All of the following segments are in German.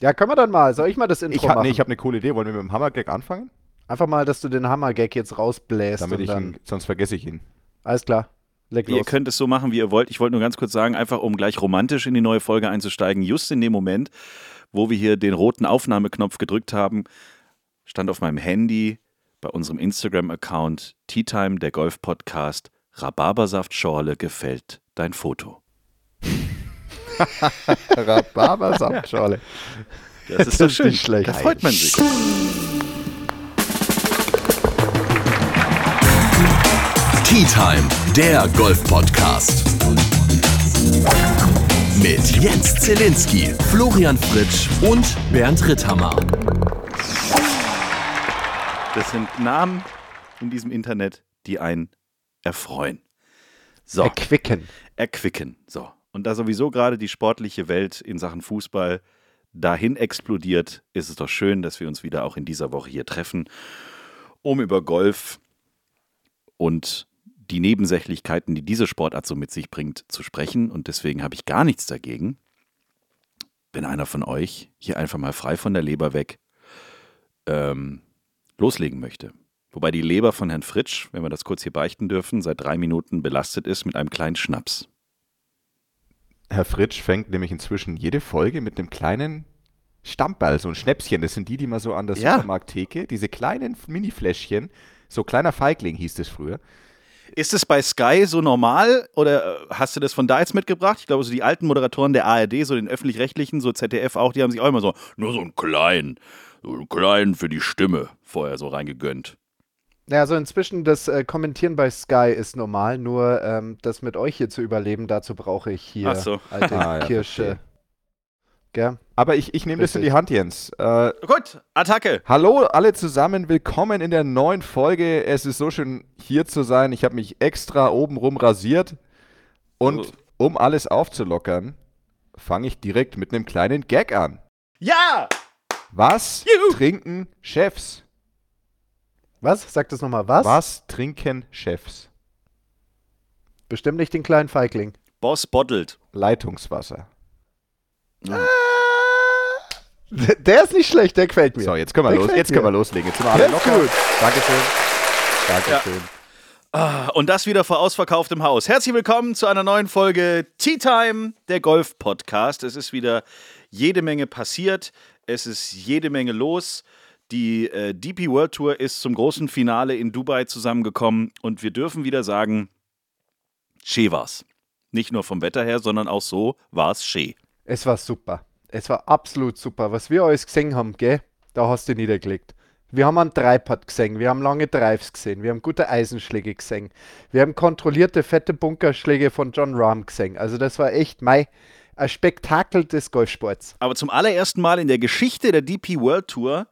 Ja, können wir dann mal. Soll ich mal das Intro Ich, ha machen? nee, ich habe eine coole Idee. Wollen wir mit dem Hammergag anfangen? Einfach mal, dass du den Hammer-Gag jetzt rausbläst. Damit und ich dann, ihn, sonst vergesse ich ihn. Alles klar. Ihr los. könnt es so machen, wie ihr wollt. Ich wollte nur ganz kurz sagen, einfach um gleich romantisch in die neue Folge einzusteigen, just in dem Moment, wo wir hier den roten Aufnahmeknopf gedrückt haben, stand auf meinem Handy bei unserem Instagram-Account Tea Time, der Golf-Podcast, Rhabarbersaftschorle gefällt dein Foto. Rhabarbersaftschorle. Das ist Das doch ist schön. nicht schlecht. Da freut man sich. Tea Time, der Golf-Podcast. Mit Jens Zelinski, Florian Fritsch und Bernd Ritthammer. Das sind Namen in diesem Internet, die einen erfreuen. So. Erquicken. erquicken. So. Und da sowieso gerade die sportliche Welt in Sachen Fußball dahin explodiert, ist es doch schön, dass wir uns wieder auch in dieser Woche hier treffen, um über Golf und die Nebensächlichkeiten, die diese Sportart so mit sich bringt, zu sprechen. Und deswegen habe ich gar nichts dagegen, wenn einer von euch hier einfach mal frei von der Leber weg ähm, loslegen möchte. Wobei die Leber von Herrn Fritsch, wenn wir das kurz hier beichten dürfen, seit drei Minuten belastet ist mit einem kleinen Schnaps. Herr Fritsch fängt nämlich inzwischen jede Folge mit einem kleinen Stammball, so ein Schnäpschen. Das sind die, die man so an der Ja. Supermarkttheke, diese kleinen Mini-Fläschchen, so kleiner Feigling hieß es früher. Ist es bei Sky so normal oder äh, hast du das von da jetzt mitgebracht? Ich glaube, so die alten Moderatoren der ARD, so den öffentlich-rechtlichen, so ZDF auch, die haben sich auch immer so, nur so einen kleinen, so einen kleinen für die Stimme vorher so reingegönnt. Ja, also inzwischen das äh, Kommentieren bei Sky ist normal, nur ähm, das mit euch hier zu überleben, dazu brauche ich hier Ach so. alte Ah, ja, Kirsche. verstehe. Gell? Aber ich, ich nehme das in die Hand, Jens. Äh, Gut, Attacke. Hallo alle zusammen, willkommen in der neuen Folge. Es ist so schön hier zu sein. Ich habe mich extra obenrum rasiert und Oh. um alles aufzulockern, fange ich direkt mit einem kleinen Gag an. Ja! Was Juhu. trinken Chefs? Was? Sag das nochmal. Was? Was trinken Chefs? Bestimmt nicht den kleinen Feigling. Boss bottelt. Leitungswasser. Der ist nicht schlecht, der gefällt mir. So, jetzt können wir Der los. Jetzt können wir loslegen. Jetzt sind wir alle locker. gut. Dankeschön. Dankeschön. Ah, Und das wieder vor ausverkauftem Haus. Herzlich willkommen zu einer neuen Folge Tea Time, der Golf-Podcast. Es ist wieder jede Menge passiert. Es ist jede Menge los. Die äh, DP World Tour ist zum großen Finale in Dubai zusammengekommen und wir dürfen wieder sagen, schee war's. Nicht nur vom Wetter her, sondern auch so war es schee. Es war super. Es war absolut super. Was wir alles gesehen haben, gell? Da hast du niedergelegt. Wir haben einen Dreipad gesehen, wir haben lange Drives gesehen, wir haben gute Eisenschläge gesehen, wir haben kontrollierte, fette Bunkerschläge von John Rahm gesehen. Also das war echt mei, ein Spektakel des Golfsports. Aber zum allerersten Mal in der Geschichte der DP World Tour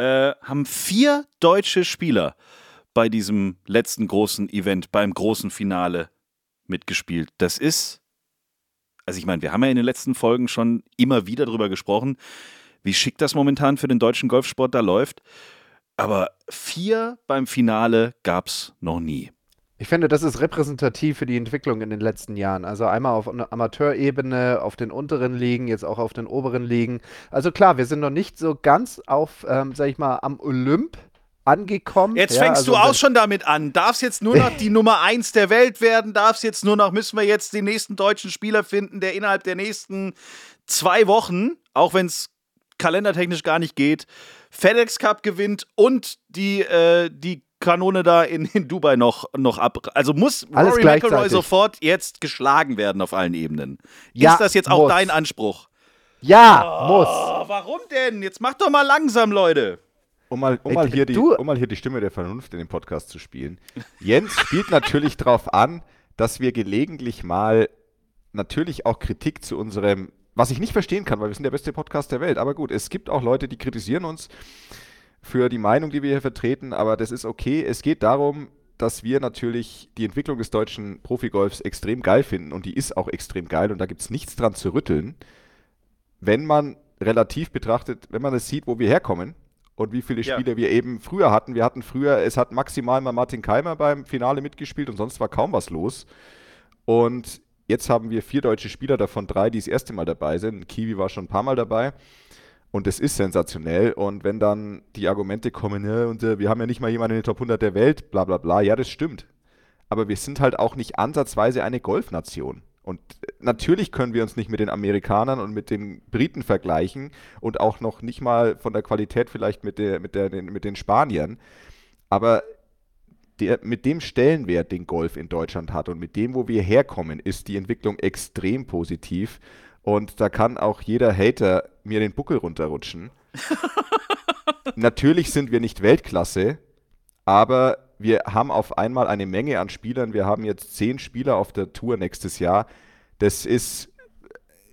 äh, haben vier deutsche Spieler bei diesem letzten großen Event, beim großen Finale mitgespielt. Das ist, also ich meine, wir haben ja in den letzten Folgen schon immer wieder darüber gesprochen, wie schick das momentan für den deutschen Golfsport da läuft. Aber vier beim Finale gab es noch nie. Ich finde, das ist repräsentativ für die Entwicklung in den letzten Jahren. Also einmal auf einer Amateurebene, auf den unteren Ligen, jetzt auch auf den oberen Ligen. Also klar, wir sind noch nicht so ganz auf, ähm, sag ich mal, am Olymp angekommen. Jetzt Ja, fängst also du auch schon damit an. Darf es jetzt nur noch die Nummer eins der Welt werden? Darf es jetzt nur noch, müssen wir jetzt den nächsten deutschen Spieler finden, der innerhalb der nächsten zwei Wochen, auch wenn es kalendertechnisch gar nicht geht, FedEx Cup gewinnt und die, äh, die Kanone da in, in Dubai noch, noch ab. Also muss Alles Rory McIlroy sofort jetzt geschlagen werden auf allen Ebenen. Ja, Ist das jetzt auch muss. dein Anspruch? Ja, muss. Oh, warum denn? Jetzt mach doch mal langsam, Leute. Um mal, um, Ey, mal hier die, um mal hier die Stimme der Vernunft in dem Podcast zu spielen. Jens spielt natürlich darauf an, dass wir gelegentlich mal natürlich auch Kritik zu unserem, was ich nicht verstehen kann, weil wir sind der beste Podcast der Welt. Aber gut, es gibt auch Leute, die kritisieren uns für die Meinung, die wir hier vertreten, aber das ist okay. Es geht darum, dass wir natürlich die Entwicklung des deutschen Profigolfs extrem geil finden und die ist auch extrem geil und da gibt es nichts dran zu rütteln, wenn man relativ betrachtet, wenn man es sieht, wo wir herkommen und wie viele Ja. Spiele wir eben früher hatten. Wir hatten früher, es hat maximal mal Martin Keimer beim Finale mitgespielt und sonst war kaum was los. Und jetzt haben wir vier deutsche Spieler, davon drei, die das erste Mal dabei sind. Kiwi war schon ein paar Mal dabei. Und es ist sensationell. Und wenn dann die Argumente kommen, ja, und äh, wir haben ja nicht mal jemanden in den Top 100 der Welt, bla bla bla, ja, das stimmt. Aber wir sind halt auch nicht ansatzweise eine Golfnation. Und äh, natürlich können wir uns nicht mit den Amerikanern und mit den Briten vergleichen und auch noch nicht mal von der Qualität vielleicht mit, der, mit, der, mit den Spaniern. Aber der, mit dem Stellenwert, den Golf in Deutschland hat und mit dem, wo wir herkommen, ist die Entwicklung extrem positiv. Und da kann auch jeder Hater mir den Buckel runterrutschen. Natürlich sind wir nicht Weltklasse, aber wir haben auf einmal eine Menge an Spielern. Wir haben jetzt zehn Spieler auf der Tour nächstes Jahr. Das ist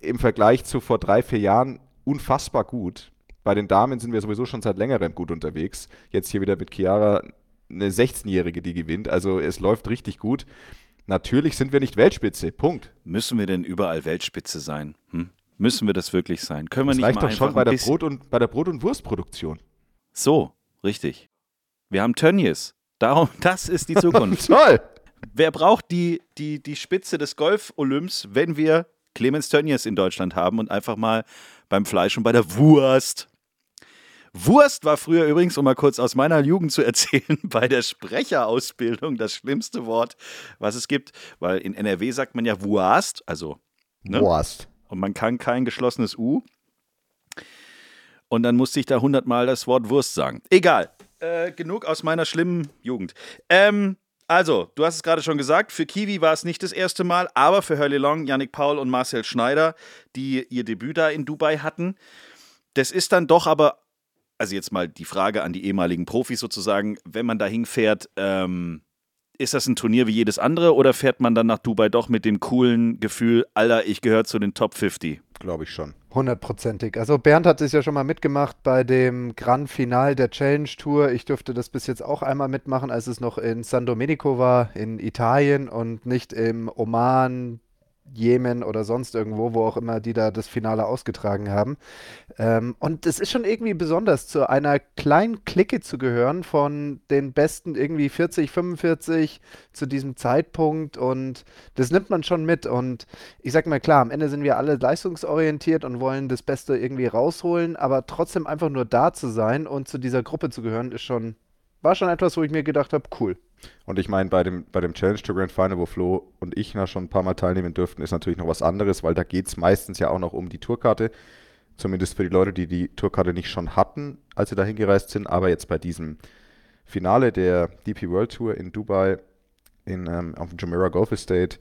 im Vergleich zu vor drei, vier Jahren unfassbar gut. Bei den Damen sind wir sowieso schon seit längerem gut unterwegs. Jetzt hier wieder mit Chiara eine 16-Jährige, die gewinnt. Also es läuft richtig gut. Natürlich sind wir nicht Weltspitze. Punkt. Müssen wir denn überall Weltspitze sein? Hm? Müssen wir das wirklich sein? Können wir das nicht reicht mal doch schon bei der, Brot und, bei der Brot- und Wurstproduktion. So, richtig. Wir haben Tönnies. Darum, das ist die Zukunft. Toll! Wer braucht die, die, die Spitze des Golf-Olymps, wenn wir Clemens Tönnies in Deutschland haben und einfach mal beim Fleisch und bei der Wurst. Wurst war früher übrigens, um mal kurz aus meiner Jugend zu erzählen, bei der Sprecherausbildung das schlimmste Wort, was es gibt, weil in NRW sagt man ja Wurst, also Ne? Wurst. und man kann kein geschlossenes U. Und dann musste ich da hundertmal das Wort Wurst sagen. Egal. Äh, genug aus meiner schlimmen Jugend. Ähm, also, du hast es gerade schon gesagt, für Kiwi war es nicht das erste Mal, aber für Hurley Long, Yannick Paul und Marcel Schneider, die ihr Debüt da in Dubai hatten. Das ist dann doch aber, also jetzt mal die Frage an die ehemaligen Profis sozusagen, wenn man da hinfährt, ähm, ist das ein Turnier wie jedes andere oder fährt man dann nach Dubai doch mit dem coolen Gefühl, Alter, ich gehöre zu den Top 50? Glaube ich schon. Hundertprozentig. Also Bernd hat es ja schon mal mitgemacht bei dem Grand Final der Challenge Tour. Ich durfte das bis jetzt auch einmal mitmachen, als es noch in San Domenico war, in Italien und nicht im Oman, Jemen oder sonst irgendwo, wo auch immer die da das Finale ausgetragen haben. Ähm, und es ist schon irgendwie besonders, zu einer kleinen Clique zu gehören von den besten irgendwie 40, 45 zu diesem Zeitpunkt und das nimmt man schon mit. Und ich sag mal klar, am Ende sind wir alle leistungsorientiert und wollen das Beste irgendwie rausholen, aber trotzdem einfach nur da zu sein und zu dieser Gruppe zu gehören, ist schon, war schon etwas, wo ich mir gedacht habe, cool. Und ich meine, bei dem, bei dem Challenge to Grand Final, wo Flo und ich na schon ein paar Mal teilnehmen dürften, ist natürlich noch was anderes, weil da geht es meistens ja auch noch um die Tourkarte. Zumindest für die Leute, die die Tourkarte nicht schon hatten, als sie da hingereist sind. Aber jetzt bei diesem Finale der DP World Tour in Dubai in, ähm, auf dem Jumeirah Golf Estate,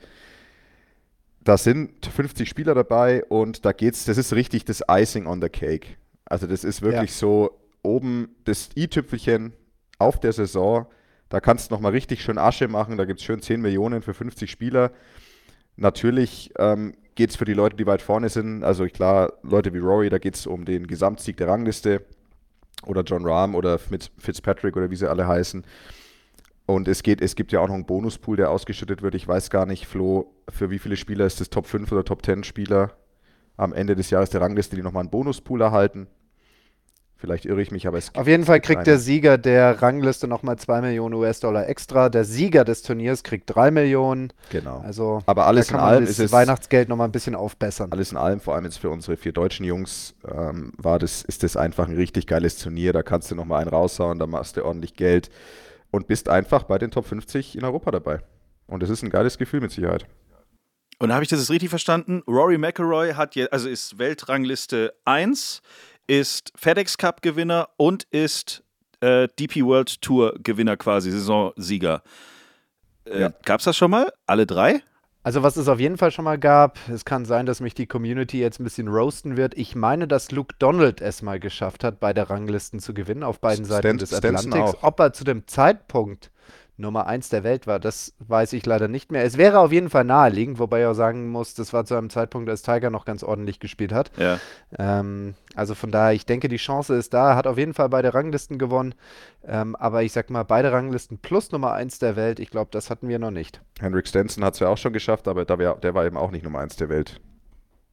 da sind 50 Spieler dabei und da geht's, das ist richtig das Icing on the Cake. Also das ist wirklich so oben das i-Tüpfelchen auf der Saison. Da kannst du nochmal richtig schön Asche machen. Da gibt es schön 10 Millionen für 50 Spieler. Natürlich ähm, geht es für die Leute, die weit vorne sind, also klar, Leute wie Rory, da geht es um den Gesamtsieg der Rangliste oder John Rahm oder Fitz- Fitzpatrick oder wie sie alle heißen. Und es, geht, es gibt ja auch noch einen Bonuspool, der ausgeschüttet wird. Ich weiß gar nicht, Flo, für wie viele Spieler ist das Top 5 oder Top 10 Spieler am Ende des Jahres der Rangliste, die nochmal einen Bonuspool erhalten. Vielleicht irre ich mich, aber es gibt Auf jeden Fall kriegt eine. der Sieger der Rangliste nochmal 2 Millionen US-Dollar extra. Der Sieger des Turniers kriegt 3 Millionen. Genau. Also Aber alles da kann in man allem das ist es- Weihnachtsgeld nochmal ein bisschen aufbessern. Alles in allem, vor allem jetzt für unsere vier deutschen Jungs, ähm, war das, ist das einfach ein richtig geiles Turnier. Da kannst du nochmal einen raushauen, da machst du ordentlich Geld und bist einfach bei den Top 50 in Europa dabei. Und das ist ein geiles Gefühl mit Sicherheit. Und habe ich das jetzt richtig verstanden? Rory McIlroy hat jetzt, also ist Weltrangliste 1, ist FedEx Cup Gewinner und ist äh, DP World Tour Gewinner quasi, Saisonsieger. Äh, Ja. Gab es das schon mal? Alle drei? Also was es auf jeden Fall schon mal gab, es kann sein, dass mich die Community jetzt ein bisschen roasten wird. Ich meine, dass Luke Donald es mal geschafft hat, beide Ranglisten zu gewinnen auf beiden Seiten des Stenson Atlantiks. Ob er zu dem Zeitpunkt Nummer 1 der Welt war, das weiß ich leider nicht mehr. Es wäre auf jeden Fall naheliegend, wobei ich auch sagen muss, das war zu einem Zeitpunkt, als Tiger noch ganz ordentlich gespielt hat. Ja. Ähm, also von daher, ich denke, die Chance ist da. Er hat auf jeden Fall beide Ranglisten gewonnen. Ähm, aber ich sag mal, beide Ranglisten plus Nummer 1 der Welt, ich glaube, das hatten wir noch nicht. Henrik Stenson hat es ja auch schon geschafft, aber da wär, der war eben auch nicht Nummer 1 der Welt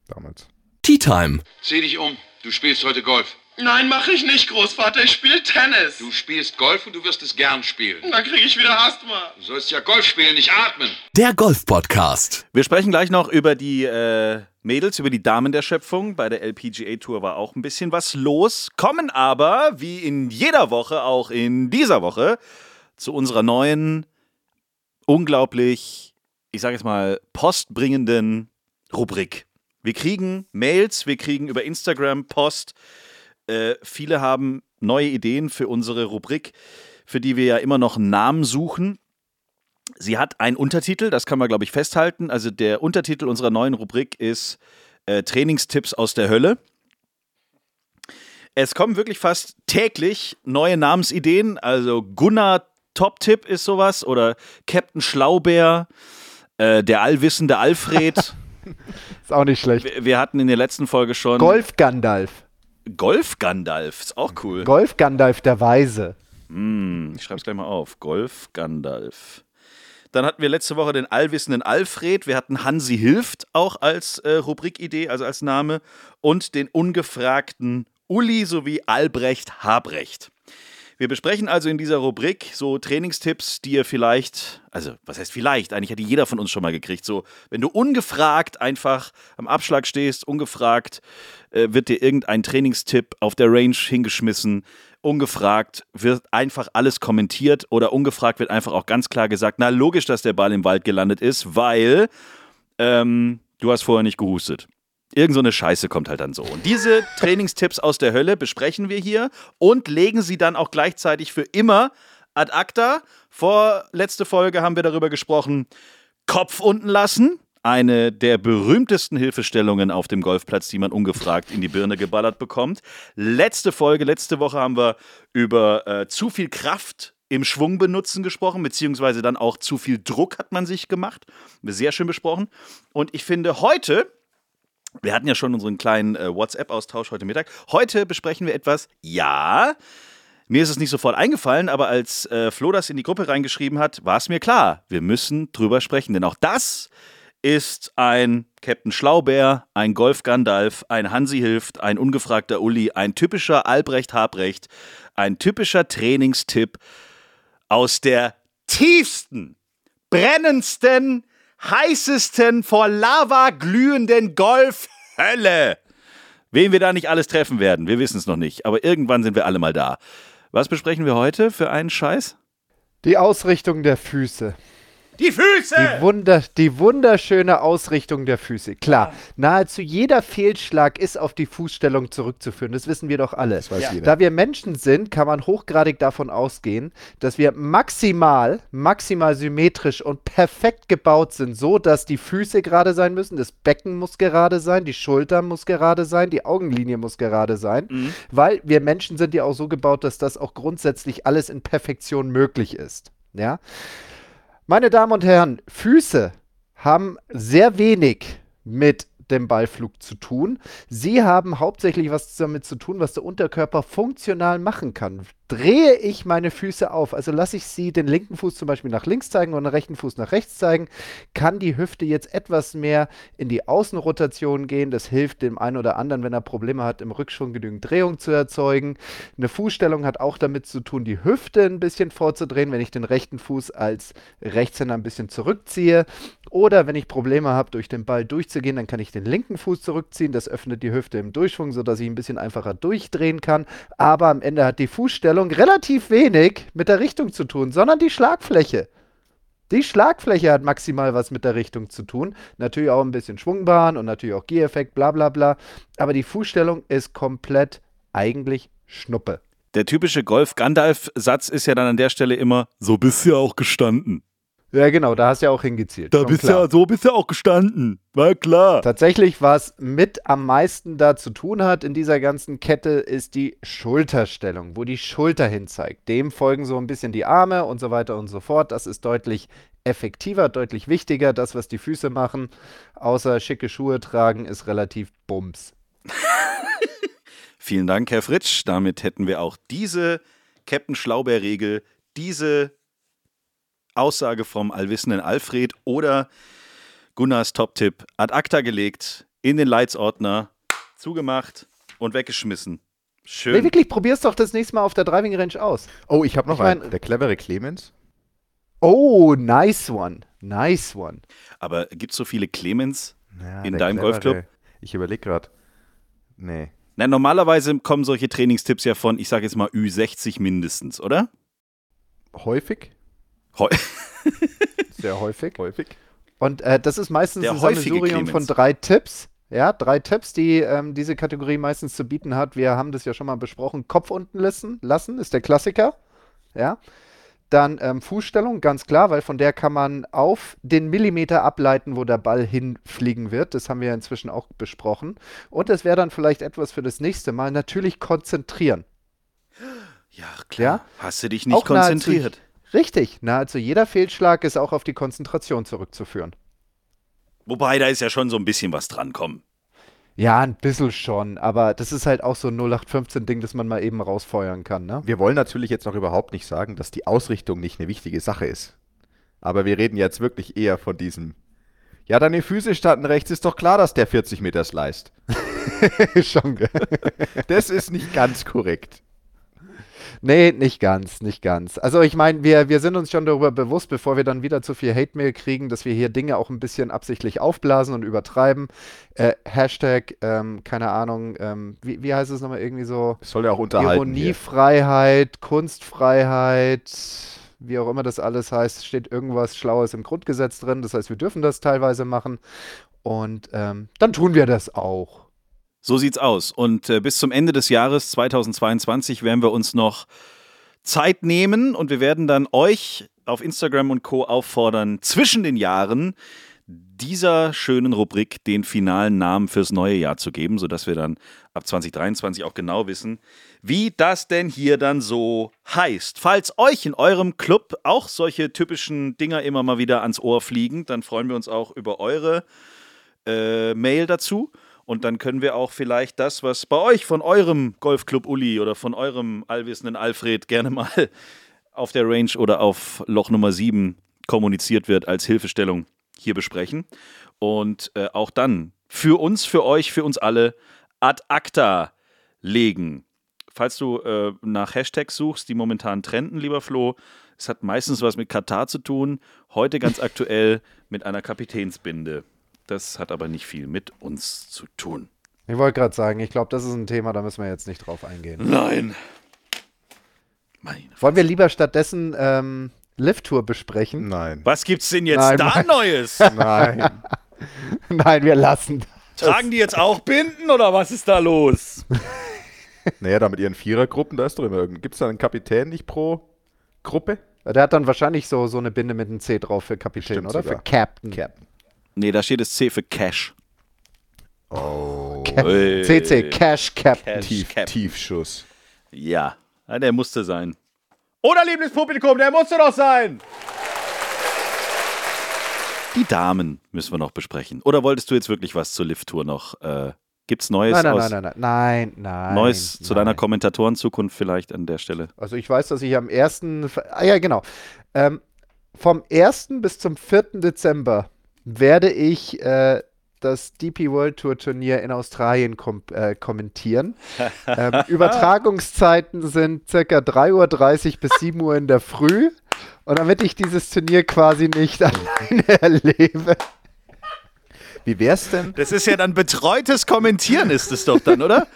damals. Tea Time. Zieh dich um, du spielst heute Golf. Nein, mache ich nicht, Großvater. Ich spiele Tennis. Du spielst Golf und du wirst es gern spielen. Dann kriege ich wieder Asthma. Du sollst ja Golf spielen, nicht atmen. Der Golf-Podcast. Wir sprechen gleich noch über die äh, Mädels, über die Damen der Schöpfung. Bei der LPGA Tour war auch ein bisschen was los. Kommen aber, wie in jeder Woche, auch in dieser Woche, zu unserer neuen, unglaublich, ich sage jetzt mal, postbringenden Rubrik. Wir kriegen Mails, wir kriegen über Instagram Post. Äh, viele haben neue Ideen für unsere Rubrik, für die wir ja immer noch einen Namen suchen. Sie hat einen Untertitel, das kann man, glaube ich, festhalten. Also der Untertitel unserer neuen Rubrik ist äh, Trainingstipps aus der Hölle. Es kommen wirklich fast täglich neue Namensideen. Also Gunnar Top-Tipp ist sowas oder Captain Schlaubeer, äh, der allwissende Alfred. Ist auch nicht schlecht. wir, wir hatten in der letzten Folge schon Golf Gandalf. Golf Gandalf, ist auch cool. Golf Gandalf der Weise. Hm, ich schreibe es gleich mal auf. Golf Gandalf. Dann hatten wir letzte Woche den allwissenden Alfred. Wir hatten Hansi Hilft auch als äh, Rubrikidee, also als Name. Und den ungefragten Uli sowie Albrecht Habrecht. Wir besprechen also in dieser Rubrik so Trainingstipps, die ihr vielleicht, also was heißt vielleicht, eigentlich hat die jeder von uns schon mal gekriegt. So, wenn du ungefragt einfach am Abschlag stehst, ungefragt äh, wird dir irgendein Trainingstipp auf der Range hingeschmissen, ungefragt wird einfach alles kommentiert oder ungefragt wird einfach auch ganz klar gesagt, na logisch, dass der Ball im Wald gelandet ist, weil ähm, du hast vorher nicht gehustet. Irgend so eine Scheiße kommt halt dann so. Und diese Trainingstipps aus der Hölle besprechen wir hier und legen sie dann auch gleichzeitig für immer ad acta. Vorletzte Folge haben wir darüber gesprochen, Kopf unten lassen. Eine der berühmtesten Hilfestellungen auf dem Golfplatz, die man ungefragt in die Birne geballert bekommt. Letzte Folge, letzte Woche haben wir über äh, zu viel Kraft im Schwung benutzen gesprochen, beziehungsweise dann auch zu viel Druck hat man sich gemacht. Sehr schön besprochen. Und ich finde, heute wir hatten ja schon unseren kleinen äh, WhatsApp-Austausch heute Mittag. Heute besprechen wir etwas, ja, mir ist es nicht sofort eingefallen, aber als äh, Flo das in die Gruppe reingeschrieben hat, war es mir klar, wir müssen drüber sprechen. Denn auch das ist ein Captain Schlaubeer, ein Golf Gandalf, ein Hansi Hilft, ein ungefragter Uli, ein typischer Albrecht Habrecht, ein typischer Trainingstipp aus der tiefsten, brennendsten, heißesten, vor Lava glühenden Golfhölle. Wen wir da nicht alles treffen werden, wir wissen es noch nicht, aber irgendwann sind wir alle mal da. Was besprechen wir heute für einen Scheiß? Die Ausrichtung der Füße. Die Füße! Die, Wunder, die wunderschöne Ausrichtung der Füße. Klar, nahezu jeder Fehlschlag ist auf die Fußstellung zurückzuführen. Das wissen wir doch alle. Das weiß jeder. Da wir Menschen sind, kann man hochgradig davon ausgehen, dass wir maximal, maximal symmetrisch und perfekt gebaut sind, so dass die Füße gerade sein müssen, das Becken muss gerade sein, die Schulter muss gerade sein, die Augenlinie muss gerade sein, weil wir Menschen sind ja auch so gebaut, dass das auch grundsätzlich alles in Perfektion möglich ist. Ja. Meine Damen und Herren, Füße haben sehr wenig mit dem Ballflug zu tun. Sie haben hauptsächlich was damit zu tun, was der Unterkörper funktional machen kann. Drehe ich meine Füße auf, also lasse ich sie den linken Fuß zum Beispiel nach links zeigen und den rechten Fuß nach rechts zeigen, kann die Hüfte jetzt etwas mehr in die Außenrotation gehen. Das hilft dem einen oder anderen, wenn er Probleme hat, im Rückschwung genügend Drehung zu erzeugen. Eine Fußstellung hat auch damit zu tun, die Hüfte ein bisschen vorzudrehen, wenn ich den rechten Fuß als Rechtshänder ein bisschen zurückziehe. Oder wenn ich Probleme habe, durch den Ball durchzugehen, dann kann ich den linken Fuß zurückziehen. Das öffnet die Hüfte im Durchschwung, sodass ich ein bisschen einfacher durchdrehen kann. Aber am Ende hat die Fußstellung relativ wenig mit der Richtung zu tun, sondern die Schlagfläche. Die Schlagfläche hat maximal was mit der Richtung zu tun. Natürlich auch ein bisschen Schwungbahn und natürlich auch Geheffekt, bla bla bla. Aber die Fußstellung ist komplett eigentlich Schnuppe. Der typische Golf-Gandalf-Satz ist ja dann an der Stelle immer: So bist du ja auch gestanden. Ja, genau, da hast du ja auch hingezielt. Da bist klar. ja, so bist du auch gestanden. War klar. Tatsächlich, was mit am meisten da zu tun hat in dieser ganzen Kette, ist die Schulterstellung, wo die Schulter hin zeigt. Dem folgen so ein bisschen die Arme und so weiter und so fort. Das ist deutlich effektiver, deutlich wichtiger. Das, was die Füße machen, außer schicke Schuhe tragen, ist relativ bums. Vielen Dank, Herr Fritsch. Damit hätten wir auch diese Captain Schlaubeer-Regel, diese Aussage vom allwissenden Alfred oder Gunnars Top-Tipp ad acta gelegt, in den Leitsordner, zugemacht und weggeschmissen. Schön. Nee, wirklich, probier's doch das nächste Mal auf der Driving Range aus. Oh, ich habe noch Ich mein- einen. Der clevere Clemens. Oh, nice one. Nice one. Aber gibt es so viele Clemens? Ja, In deinem clevere. Golfclub? Ich überlege gerade. Nee. Na, normalerweise kommen solche Trainingstipps ja von, ich sage jetzt mal Ü60 mindestens, oder? Häufig? Heu Sehr häufig. Häufig. Und äh, das ist meistens Der ein Sammelsurium von drei Tipps. Ja, drei Tipps, die ähm, diese Kategorie meistens zu bieten hat. Wir haben das ja schon mal besprochen. Kopf unten lassen, lassen ist der Klassiker. Ja. Dann ähm, Fußstellung, ganz klar, weil von der kann man auf den Millimeter ableiten, wo der Ball hinfliegen wird. Das haben wir inzwischen auch besprochen. Und das wäre dann vielleicht etwas für das nächste Mal. Natürlich konzentrieren. Ja, klar. Ja? Hast du dich nicht Auch konzentriert? Richtig, nahezu jeder Fehlschlag ist auch auf die Konzentration zurückzuführen. Wobei, da ist ja schon so ein bisschen was dran, komm. Ja, ein bisschen schon, aber das ist halt auch so ein 0815-Ding, das man mal eben rausfeuern kann, ne? Wir wollen natürlich jetzt noch überhaupt nicht sagen, dass die Ausrichtung nicht eine wichtige Sache ist. Aber wir reden jetzt wirklich eher von diesem. Ja, deine Füße standen rechts, ist doch klar, dass der 40 Meter sliced. schon, gell? Das ist nicht ganz korrekt. Nee, nicht ganz, nicht ganz. Also ich meine, wir, wir sind uns schon darüber bewusst, bevor wir dann wieder zu viel Hate-Mail kriegen, dass wir hier Dinge auch ein bisschen absichtlich aufblasen und übertreiben. Äh, Hashtag, ähm, keine Ahnung, ähm, wie, wie heißt es nochmal irgendwie so? Das soll ja auch unterhalten. hier. Ironiefreiheit, Kunstfreiheit, wie auch immer das alles heißt, steht irgendwas Schlaues im Grundgesetz drin. Das heißt, wir dürfen das teilweise machen. Und ähm, dann tun wir das auch. So sieht's aus. Und äh, bis zum Ende des Jahres 2022 werden wir uns noch Zeit nehmen und wir werden dann euch auf Instagram und Co. auffordern, zwischen den Jahren dieser schönen Rubrik den finalen Namen fürs neue Jahr zu geben, sodass wir dann ab 2023 auch genau wissen, wie das denn hier dann so heißt. Falls euch in eurem Club auch solche typischen Dinger immer mal wieder ans Ohr fliegen, dann freuen wir uns auch über eure äh, Mail dazu. Und dann können wir auch vielleicht das, was bei euch von eurem Golfclub Uli oder von eurem allwissenden Alfred gerne mal auf der Range oder auf Loch Nummer 7 kommuniziert wird als Hilfestellung hier besprechen. Und äh, auch dann für uns, für euch, für uns alle ad acta legen. Falls du äh, nach Hashtags suchst, die momentan trenden, lieber Flo, es hat meistens was mit Katar zu tun. Heute ganz aktuell mit einer Kapitänsbinde. Das hat aber nicht viel mit uns zu tun. Ich wollte gerade sagen, ich glaube, das ist ein Thema, da müssen wir jetzt nicht drauf eingehen. Nein. Meine. Wollen wir lieber stattdessen ähm, Lift-Tour besprechen? Nein. Was gibt's denn jetzt Nein, da mein- Neues? Nein. Nein, wir lassen. Tragen die jetzt auch Binden oder was ist da los? naja, da mit ihren Vierergruppen, da ist doch immer irgendein. Gibt es da einen Kapitän nicht pro Gruppe? Der hat dann wahrscheinlich so, so eine Binde mit einem C drauf für Kapitän, Bestimmt oder? sogar. Für Captain. Captain. Nee, da steht das C für Cash. Oh. Ca- Ui. CC, Cash Captain. Cash Tief, Cap. Tiefschuss. Ja, ja, der musste sein. Oder Lieblingspublikum, der musste doch sein. Die Damen müssen wir noch besprechen. Oder wolltest du jetzt wirklich was zur Lift-Tour noch? Äh, gibt's Neues Nein, nein, aus nein, nein, nein, nein, nein. Neues zu nein. deiner Kommentatorenzukunft vielleicht an der Stelle? Also ich weiß, dass ich am 1. Ah ja, genau. Ähm, vom 1. bis zum 4. Dezember werde ich äh, das DP World Tour Turnier in Australien kom äh, kommentieren. ähm, Übertragungszeiten sind circa 3.30 Uhr bis 7 Uhr in der Früh. Und damit ich dieses Turnier quasi nicht alleine erlebe. Wie wär's denn? Das ist ja dann betreutes Kommentieren, ist es doch dann, oder?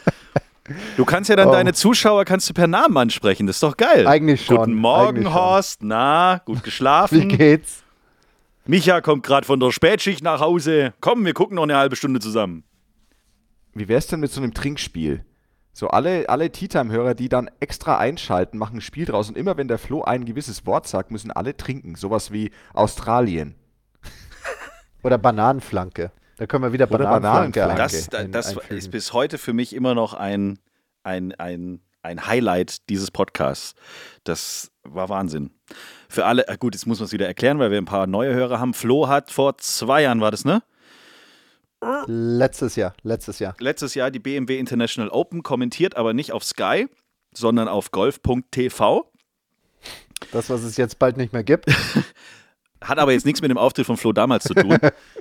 Du kannst ja dann Oh. deine Zuschauer kannst du per Namen ansprechen, das ist doch geil. Eigentlich schon, Guten Morgen, eigentlich schon. Horst. Na, gut Wie geschlafen. geht's? Micha kommt gerade von der Spätschicht nach Hause. Komm, wir gucken noch eine halbe Stunde zusammen. Wie wär's denn mit so einem Trinkspiel? So alle, alle Tea-Time-Hörer, die dann extra einschalten, machen ein Spiel draus und immer wenn der Flo ein gewisses Wort sagt, müssen alle trinken. Sowas wie Australien. Oder Bananenflanke. Da können wir wieder Bananenflanke, Bananenflanke. Das, das ist bis heute für mich immer noch ein, ein, ein, ein Highlight dieses Podcasts. Das war Wahnsinn. Für alle, äh, gut, jetzt muss man es wieder erklären, weil wir ein paar neue Hörer haben. Flo hat vor zwei Jahren, war das, ne? Letztes Jahr, letztes Jahr. Letztes Jahr die BMW International Open kommentiert, aber nicht auf Sky, sondern auf golf.tv. Das, was es jetzt bald nicht mehr gibt. Hat aber jetzt nichts mit dem Auftritt von Flo damals zu tun.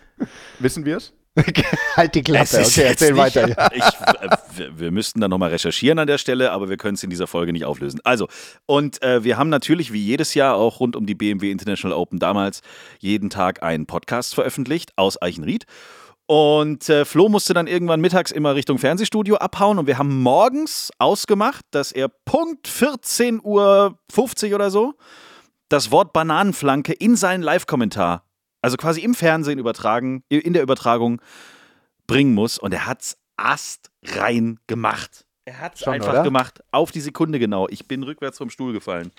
Wissen wir's? halt die Klappe. Okay, erzähl nicht- weiter. Ich, äh, wir- wir müssten dann nochmal recherchieren an der Stelle, aber wir können es in dieser Folge nicht auflösen. Also, und äh, wir haben natürlich wie jedes Jahr auch rund um die BMW International Open damals jeden Tag einen Podcast veröffentlicht aus Eichenried. Und äh, Flo musste dann irgendwann mittags immer Richtung Fernsehstudio abhauen und wir haben morgens ausgemacht, dass er Punkt 14.50 Uhr oder so das Wort Bananenflanke in seinen Live-Kommentar, also quasi im Fernsehen übertragen, in der Übertragung bringen muss. Und er hat's astrein gemacht. Er hat's Schon, einfach oder? gemacht. Auf die Sekunde genau. Ich bin rückwärts vom Stuhl gefallen.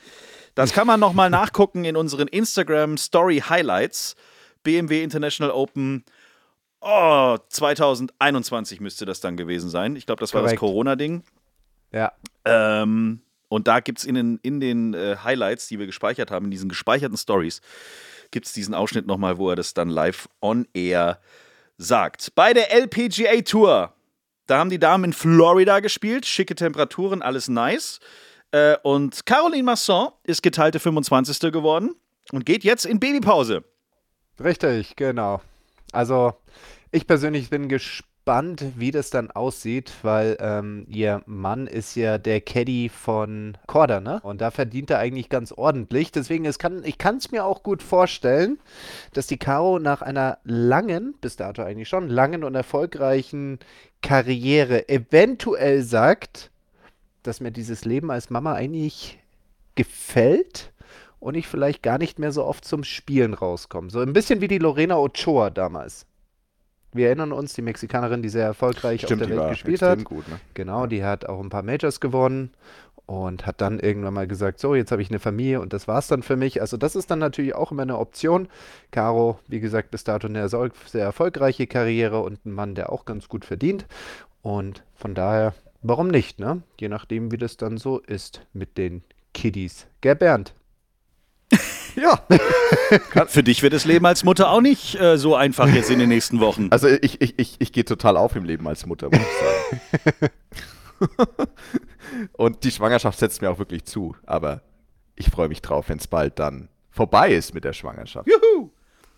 Das kann man nochmal nachgucken in unseren Instagram Story Highlights. BMW International Open. Oh, 2021 müsste das dann gewesen sein. Ich glaube, das war Korrekt. das Corona-Ding. Ja. Ähm, und da gibt es in den, in den äh, Highlights, die wir gespeichert haben, in diesen gespeicherten Stories, gibt es diesen Ausschnitt nochmal, wo er das dann live on air sagt. Bei der LPGA Tour, da haben die Damen in Florida gespielt, schicke Temperaturen, alles nice. Äh, und Caroline Masson ist geteilte 25. geworden und geht jetzt in Babypause. Richtig, genau. Also ich persönlich bin gespannt, wie das dann aussieht, weil ähm, ihr Mann ist ja der Caddy von Korda, ne? Und da verdient er eigentlich ganz ordentlich. Deswegen, es kann, ich kann es mir auch gut vorstellen, dass die Caro nach einer langen, bis dato eigentlich schon, langen und erfolgreichen Karriere eventuell sagt, dass mir dieses Leben als Mama eigentlich gefällt und ich vielleicht gar nicht mehr so oft zum Spielen rauskomme. So ein bisschen wie die Lorena Ochoa damals. Wir erinnern uns, die Mexikanerin, die sehr erfolgreich Stimmt, auf die der war Welt gespielt hat. gut. Ne? Genau, die hat auch ein paar Majors gewonnen und hat dann irgendwann mal gesagt, so, jetzt habe ich eine Familie und das war's dann für mich. Also das ist dann natürlich auch immer eine Option. Caro, wie gesagt, bis dato eine sehr erfolgreiche Karriere und ein Mann, der auch ganz gut verdient. Und von daher, warum nicht, ne? Je nachdem, wie das dann so ist mit den Kiddies. Gell, Bernd? Ja, Für dich wird das Leben als Mutter auch nicht äh, so einfach jetzt in den nächsten Wochen. also ich, ich, ich, ich gehe total auf im Leben als Mutter, muss ich sagen. Und die Schwangerschaft setzt mir auch wirklich zu. Aber ich freue mich drauf, wenn es bald dann vorbei ist mit der Schwangerschaft. Juhu!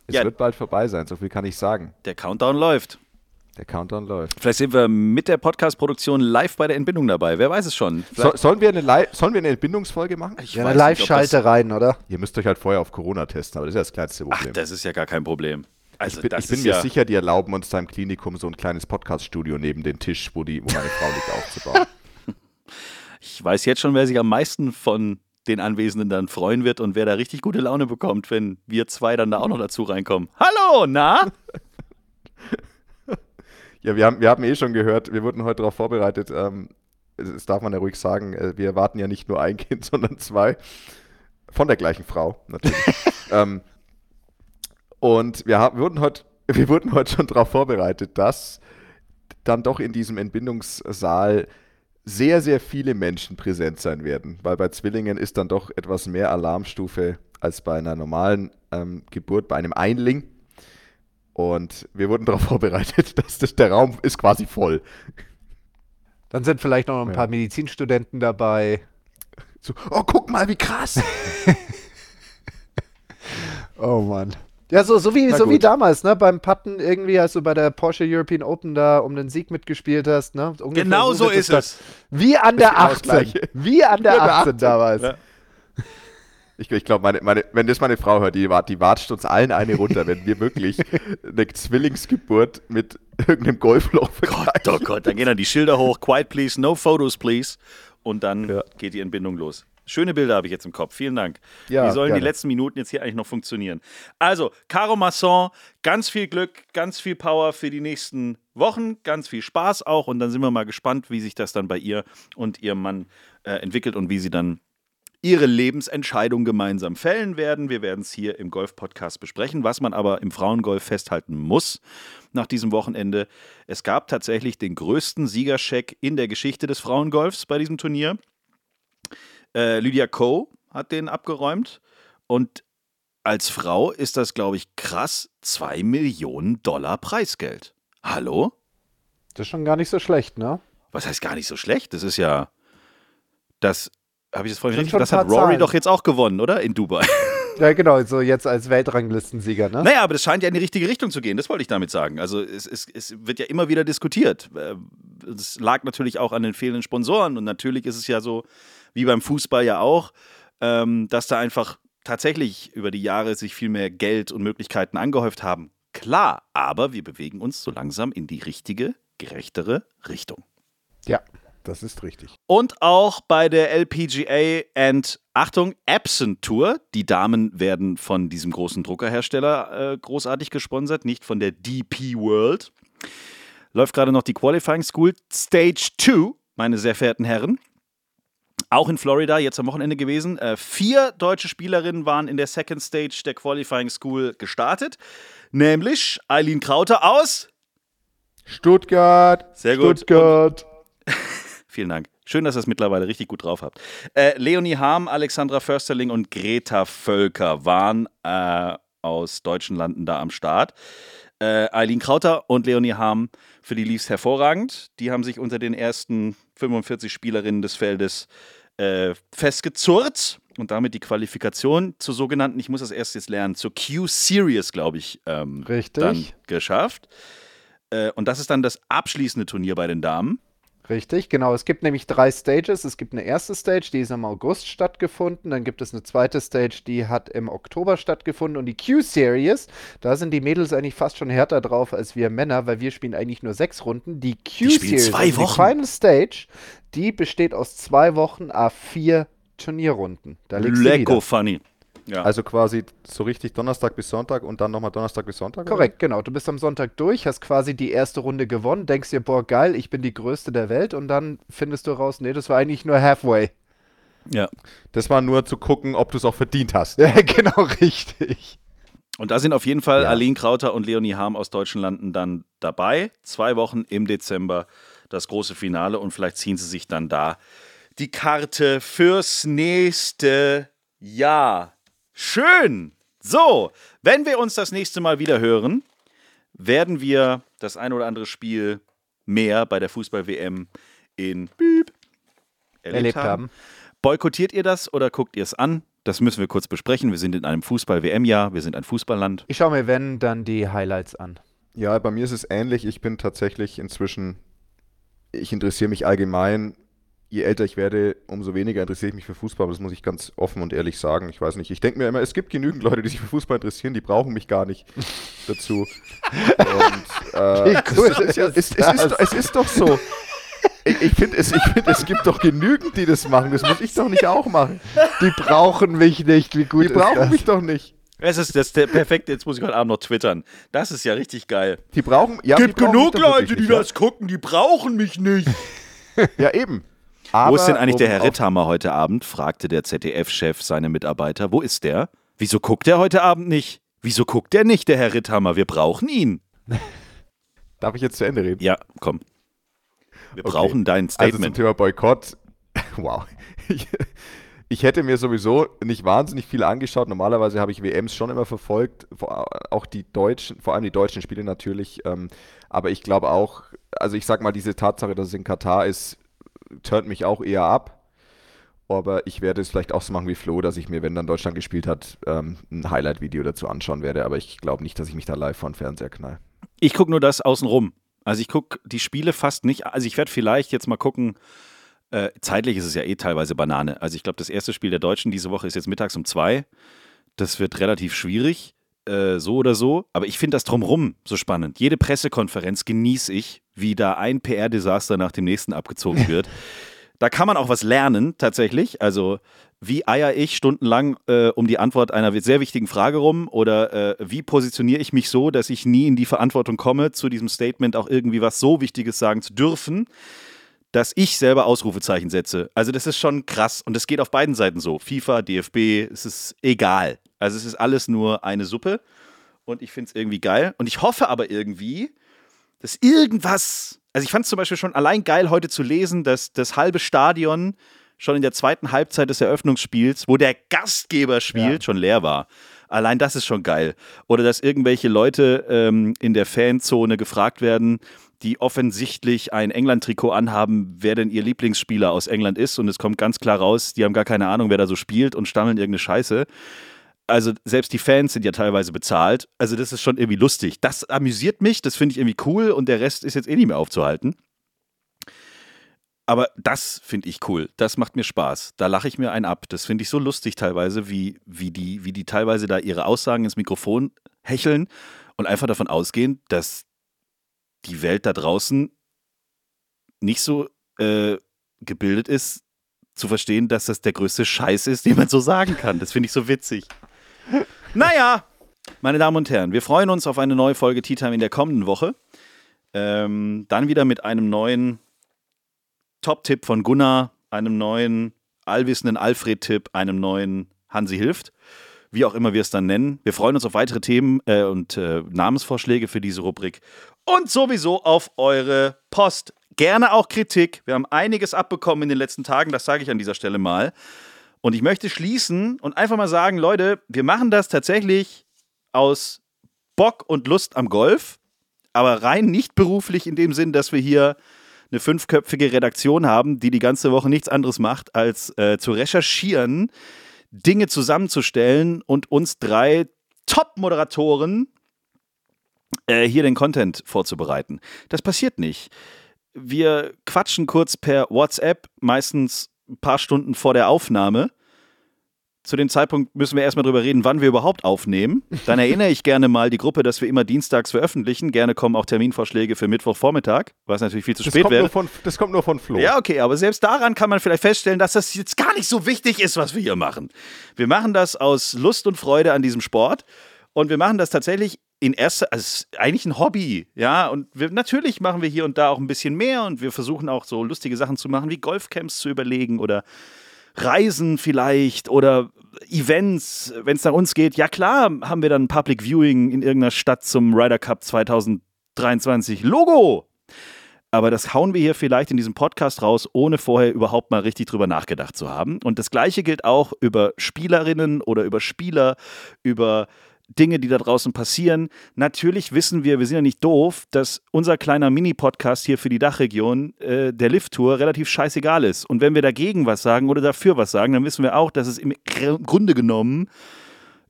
Es Ja. wird bald vorbei sein, so viel kann ich sagen. Der Countdown läuft. Der Countdown läuft. Vielleicht sind wir mit der Podcast-Produktion live bei der Entbindung dabei. Wer weiß es schon. So, sollen, wir eine sollen wir eine Entbindungsfolge machen? Ich Ja, eine Live-Schalte rein, oder? Ihr müsst euch halt vorher auf Corona testen, aber das ist ja das kleinste Das, ach, Problem. das ist ja gar kein Problem. Also, ich bin, ich bin mir ja, sicher, die erlauben uns da im Klinikum so ein kleines Podcast-Studio neben den Tisch, wo, die, wo meine Frau liegt, aufzubauen. Ich weiß jetzt schon, wer sich am meisten von den Anwesenden dann freuen wird und wer da richtig gute Laune bekommt, wenn wir zwei dann da auch noch dazu reinkommen. Hallo, na? Ja, wir haben, wir haben eh schon gehört, wir wurden heute darauf vorbereitet. Ähm, das darf man ja ruhig sagen. äh, Wir erwarten ja nicht nur ein Kind, sondern zwei. Von der gleichen Frau, natürlich. ähm, und wir, haben, wir, wurden heute, wir wurden heute schon darauf vorbereitet, dass dann doch in diesem Entbindungssaal sehr, sehr viele Menschen präsent sein werden. Weil bei Zwillingen ist dann doch etwas mehr Alarmstufe als bei einer normalen ähm, Geburt, bei einem Einling. Und wir wurden darauf vorbereitet, dass das, der Raum ist quasi voll. Dann sind vielleicht noch ein Ja. paar Medizinstudenten dabei. So, oh, guck mal, wie krass. Oh Mann. Ja, so, so, wie, Na so wie damals, ne? Beim Putten irgendwie, als du bei der Porsche European Open da um den Sieg mitgespielt hast, ne? Ungefähr Genau so ist es. Wie an der genau das 18. Gleiche. Wie an der Wie an der 18 18. damals. Ja. Ich, ich glaube, wenn das meine Frau hört, die, die watscht uns allen eine runter, wenn wir wirklich eine Zwillingsgeburt mit irgendeinem Golfloch Gott, oh Gott, dann gehen dann die Schilder hoch. Quiet, please, no photos, please. Und dann Ja. geht die Entbindung los. Schöne Bilder habe ich jetzt im Kopf. Vielen Dank. Ja, Wie sollen die gerne. letzten Minuten jetzt hier eigentlich noch funktionieren? Also, Caro Masson, ganz viel Glück, ganz viel Power für die nächsten Wochen, ganz viel Spaß auch. Und dann sind wir mal gespannt, wie sich das dann bei ihr und ihrem Mann äh, entwickelt und wie sie dann ihre Lebensentscheidung gemeinsam fällen werden. Wir werden es hier im Golf-Podcast besprechen. Was man aber im Frauengolf festhalten muss nach diesem Wochenende, es gab tatsächlich den größten Siegerscheck in der Geschichte des Frauengolfs bei diesem Turnier. Äh, Lydia Ko hat den abgeräumt und als Frau ist das, glaube ich, krass 2 Millionen Dollar Preisgeld. Hallo? Das ist schon gar nicht so schlecht, ne? Was heißt gar nicht so schlecht? Das ist ja. Das. Habe ich das vorhin richtig? Das hat Rory Zahlen. doch jetzt auch gewonnen, oder? In Dubai. Ja, genau, so jetzt als Weltranglistensieger, ne? Naja, aber das scheint ja in die richtige Richtung zu gehen, das wollte ich damit sagen. Also es, es, es wird ja immer wieder diskutiert. Äh, Es lag natürlich auch an den fehlenden Sponsoren und natürlich ist es ja so, wie beim Fußball ja auch, ähm, dass da einfach tatsächlich über die Jahre sich viel mehr Geld und Möglichkeiten angehäuft haben. Klar, aber wir bewegen uns so langsam in die richtige, gerechtere Richtung. Ja. Das ist richtig. Und auch bei der LPGA and Achtung, Absent Tour. Die Damen werden von diesem großen Druckerhersteller äh, großartig gesponsert, nicht von der DP World. Läuft gerade noch die Qualifying School Stage 2, meine sehr verehrten Herren. Auch in Florida, jetzt am Wochenende gewesen. Äh, vier deutsche Spielerinnen waren in der Second Stage der Qualifying School gestartet. Nämlich Eileen Krauter aus. Stuttgart. Sehr gut. Stuttgart. Vielen Dank. Schön, dass ihr es mittlerweile richtig gut drauf habt. Äh, Leonie Harm, Alexandra Försterling und Greta Völker waren äh, aus deutschen Landen da am Start. Äh, Eileen Krauter und Leonie Harm, für die lief es hervorragend. Die haben sich unter den ersten 45 Spielerinnen des Feldes äh, festgezurrt und damit die Qualifikation zur sogenannten, ich muss das erst jetzt lernen, zur Q-Series, glaube ich, ähm, Richtig. dann geschafft. Äh, und das ist dann das abschließende Turnier bei den Damen. Richtig, genau. Es gibt nämlich drei Stages. Es gibt eine erste Stage, die ist im August stattgefunden. Dann gibt es eine zweite Stage, die hat im Oktober stattgefunden. Und die Q-Series, da sind die Mädels eigentlich fast schon härter drauf als wir Männer, weil wir spielen eigentlich nur sechs Runden. Die Q-Series, also die. Final Stage, die besteht aus zwei Wochen A4 Turnierrunden. Da Lecko funny. Ja. Also quasi so richtig Donnerstag bis Sonntag und dann nochmal Donnerstag bis Sonntag? oder? Korrekt, genau. Du bist am Sonntag durch, hast quasi die erste Runde gewonnen, denkst dir, boah, geil, ich bin die Größte der Welt und dann findest du raus, nee, das war eigentlich nur halfway. ja. Das war nur zu gucken, ob du es auch verdient hast. Ja, genau, richtig. Und da sind auf jeden Fall Ja. Aline Krauter und Leonie Harm aus deutschen Landen dann dabei. Zwei Wochen im Dezember das große Finale und vielleicht ziehen sie sich dann da die Karte fürs nächste Jahr. Schön! So, wenn wir uns das nächste Mal wieder hören, werden wir das ein oder andere Spiel mehr bei der Fußball-WM in Büb erlebt, Erlebt haben. haben. Boykottiert ihr das oder guckt ihr es an? Das müssen wir kurz besprechen. Wir sind in einem Fußball-WM-Jahr, wir sind ein Fußballland. Ich schaue mir, wenn, dann die Highlights an. Ja, bei mir ist es ähnlich. Ich bin tatsächlich inzwischen, ich interessiere mich allgemein. Je älter ich werde, umso weniger interessiere ich mich für Fußball. Das muss ich ganz offen und ehrlich sagen. Ich weiß nicht. Ich denke mir immer, es gibt genügend Leute, die sich für Fußball interessieren, die brauchen mich gar nicht dazu. Und äh, Wie cool es, ist das? doch- es ist doch so. Ich, ich finde, es, ich find, es gibt doch genügend, die das machen. Das muss ich doch nicht auch machen. Die brauchen mich nicht, wie gut Die ist brauchen das? mich doch nicht. Es ist das der perfekte, jetzt muss ich heute Abend noch twittern. Das ist ja richtig geil. Die brauchen. Ja, die brauchen mich doch wirklich nicht, ja. gucken, die brauchen mich nicht. Ja, eben. Wo Aber ist denn eigentlich der Herr Ritthammer heute Abend? fragte der ZDF-Chef seine Mitarbeiter. Wo ist der? Wieso guckt er heute Abend nicht? Wieso guckt er nicht, der Herr Ritthammer? Wir brauchen ihn. Darf ich jetzt zu Ende reden? Ja, komm. Wir Okay. brauchen dein Also zum Statement. Thema Boykott. Wow. Ich, ich hätte mir sowieso nicht wahnsinnig viel angeschaut. Normalerweise habe ich WMs schon immer verfolgt, auch die deutschen, vor allem die deutschen Spiele natürlich. Ähm, aber ich glaube auch, also ich sag mal, diese Tatsache, dass es in Katar ist, turnt mich auch eher ab. Aber ich werde es vielleicht auch so machen wie Flo, dass ich mir, wenn dann Deutschland gespielt hat, ähm, ein Highlight-Video dazu anschauen werde. Aber ich glaube nicht, dass ich mich da live vor den Fernseher knall. Ich gucke nur das außenrum. Also ich gucke die Spiele fast nicht. Also ich werde vielleicht jetzt mal gucken. Äh, zeitlich ist es ja eh teilweise Banane. Also ich glaube, das erste Spiel der Deutschen diese Woche ist jetzt mittags um zwei. Das wird relativ schwierig, äh, so oder so. Aber ich finde das drumrum so spannend. Jede Pressekonferenz genieße ich, wie da ein PR-Desaster nach dem nächsten abgezogen wird. da kann man auch was lernen, tatsächlich. Also, wie eier ich stundenlang äh, um die Antwort einer sehr wichtigen Frage rum? Oder äh, wie positioniere ich mich so, dass ich nie in die Verantwortung komme, zu diesem Statement auch irgendwie was so Wichtiges sagen zu dürfen? dass ich selber Ausrufezeichen setze. Also das ist schon krass und das geht auf beiden Seiten so. FIFA, DFB, es ist egal. Also es ist alles nur eine Suppe und ich finde es irgendwie geil. Und ich hoffe aber irgendwie, dass irgendwas, also ich fand es zum Beispiel schon allein geil heute zu lesen, dass das halbe Stadion schon in der zweiten Halbzeit des Eröffnungsspiels, wo der Gastgeber spielt, schon leer war. Allein das ist schon geil. Oder dass irgendwelche Leute ähm, in der Fanzone gefragt werden, die offensichtlich ein England-Trikot anhaben, wer denn ihr Lieblingsspieler aus England ist. Und es kommt ganz klar raus, die haben gar keine Ahnung, wer da so spielt und stammeln irgendeine Scheiße. Also selbst die Fans sind ja teilweise bezahlt. Also das ist schon irgendwie lustig. Das amüsiert mich, das finde ich irgendwie cool und der Rest ist jetzt eh nicht mehr aufzuhalten. Aber das finde ich cool. Das macht mir Spaß. Da lache ich mir einen ab. Das finde ich so lustig teilweise, wie, wie, die, wie die teilweise da ihre Aussagen ins Mikrofon hecheln und einfach davon ausgehen, dass die Welt da draußen nicht so äh, gebildet ist, zu verstehen, dass das der größte Scheiß ist, den man so sagen kann. Das finde ich so witzig. Naja, meine Damen und Herren, wir freuen uns auf eine neue Folge Tea Time in der kommenden Woche. Ähm, dann wieder mit einem neuen Top-Tipp von Gunnar, einem neuen allwissenden Alfred-Tipp, einem neuen Hansi hilft. Wie auch immer wir es dann nennen. Wir freuen uns auf weitere Themen äh, und äh, Namensvorschläge für diese Rubrik. Und sowieso auf eure Post. Gerne auch Kritik. Wir haben einiges abbekommen in den letzten Tagen, das sage ich an dieser Stelle mal. Und ich möchte schließen und einfach mal sagen, Leute, wir machen das tatsächlich aus Bock und Lust am Golf, aber rein nicht beruflich in dem Sinn, dass wir hier eine fünfköpfige Redaktion haben, die die ganze Woche nichts anderes macht, als äh, zu recherchieren, Dinge zusammenzustellen und uns drei Top-Moderatoren äh, hier den Content vorzubereiten. Das passiert nicht. Wir quatschen kurz per WhatsApp, meistens ein paar Stunden vor der Aufnahme. Zu dem Zeitpunkt müssen wir erstmal drüber reden, wann wir überhaupt aufnehmen. Dann erinnere ich gerne mal die Gruppe, dass wir immer dienstags veröffentlichen. Gerne kommen auch Terminvorschläge für Mittwochvormittag, was natürlich viel zu Das spät kommt, wäre. nur von, das kommt nur von Flo. Ja, okay, aber selbst daran kann man vielleicht feststellen, dass das jetzt gar nicht so wichtig ist, was wir hier machen. Wir machen das aus Lust und Freude an diesem Sport und wir machen das tatsächlich in erster, also ist eigentlich ein Hobby, ja, und wir, natürlich machen wir hier und da auch ein bisschen mehr und wir versuchen auch so lustige Sachen zu machen, wie Golfcamps zu überlegen oder Reisen vielleicht oder Events, wenn es nach uns geht. Ja klar, haben wir dann Public Viewing in irgendeiner Stadt zum Ryder Cup 2023. Logo! Aber das hauen wir hier vielleicht in diesem Podcast raus, ohne vorher überhaupt mal richtig drüber nachgedacht zu haben. Und das Gleiche gilt auch über Spielerinnen oder über Spieler, über Dinge, die da draußen passieren. Natürlich wissen wir, wir sind ja nicht doof, dass unser kleiner Mini-Podcast hier für die Dachregion äh, der Lift-Tour relativ scheißegal ist. Und wenn wir dagegen was sagen oder dafür was sagen, dann wissen wir auch, dass es im Grunde genommen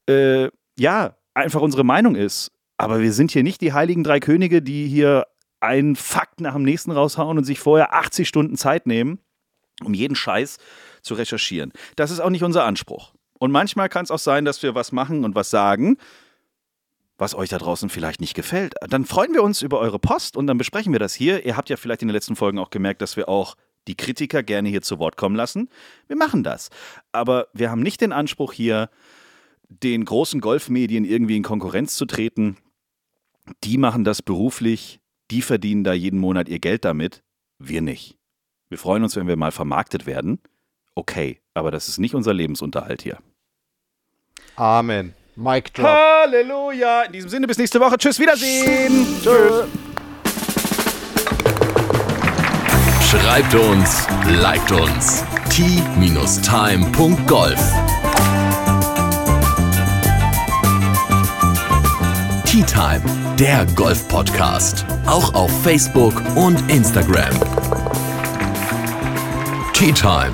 äh, ja einfach unsere Meinung ist. Aber wir sind hier nicht die heiligen drei Könige, die hier einen Fakt nach dem nächsten raushauen und sich vorher 80 Stunden Zeit nehmen, um jeden Scheiß zu recherchieren. Das ist auch nicht unser Anspruch. Und manchmal kann es auch sein, dass wir was machen und was sagen, was euch da draußen vielleicht nicht gefällt. Dann freuen wir uns über eure Post und dann besprechen wir das hier. Ihr habt ja vielleicht in den letzten Folgen auch gemerkt, dass wir auch die Kritiker gerne hier zu Wort kommen lassen. Wir machen das. Aber wir haben nicht den Anspruch hier, den großen Golfmedien irgendwie in Konkurrenz zu treten. Die machen das beruflich, die verdienen da jeden Monat ihr Geld damit, wir nicht. Wir freuen uns, wenn wir mal vermarktet werden. Okay, aber das ist nicht unser Lebensunterhalt hier. Amen. Mic drop. Halleluja! In diesem Sinne, bis nächste Woche. Tschüss, Wiedersehen! Tschüss. Schreibt uns, liked uns. t-time.golf Tea Time, der Golf-Podcast. Auch auf Facebook und Instagram. Tea Time.